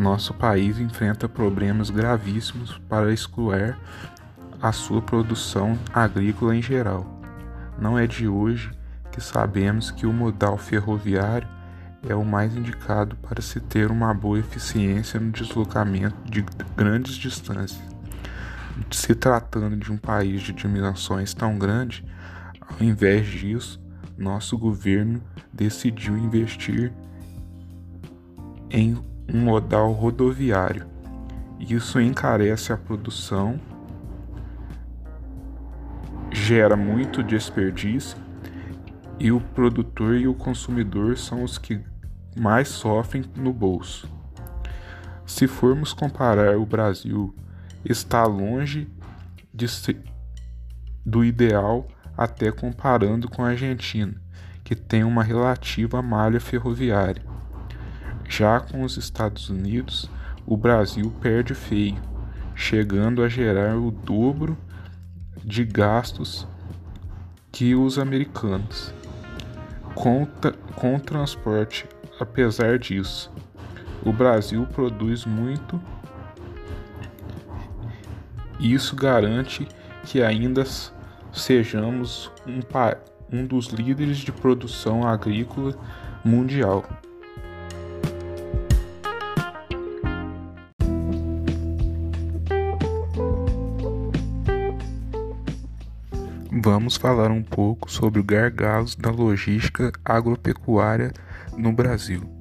nosso país enfrenta problemas gravíssimos para excluir a sua produção agrícola em geral. Não é de hoje que sabemos que o modal ferroviário é o mais indicado para se ter uma boa eficiência no deslocamento de grandes distâncias. Se tratando de um país de dimensões tão grandes, ao invés disso, nosso governo decidiu investir em um modal rodoviário. Isso encarece a produção, gera muito desperdício e o produtor e o consumidor são os que mais sofrem no bolso. Se formos comparar, o Brasil está longe do ideal, até comparando com a Argentina, que tem uma relativa malha ferroviária. Já com os Estados Unidos, o Brasil perde feio, chegando a gerar o dobro de gastos que os americanos com, com transporte. Apesar disso, o Brasil produz muito. Isso garante que ainda sejamos um, um dos líderes de produção agrícola mundial. Vamos falar um pouco sobre o gargalos da logística agropecuária no Brasil.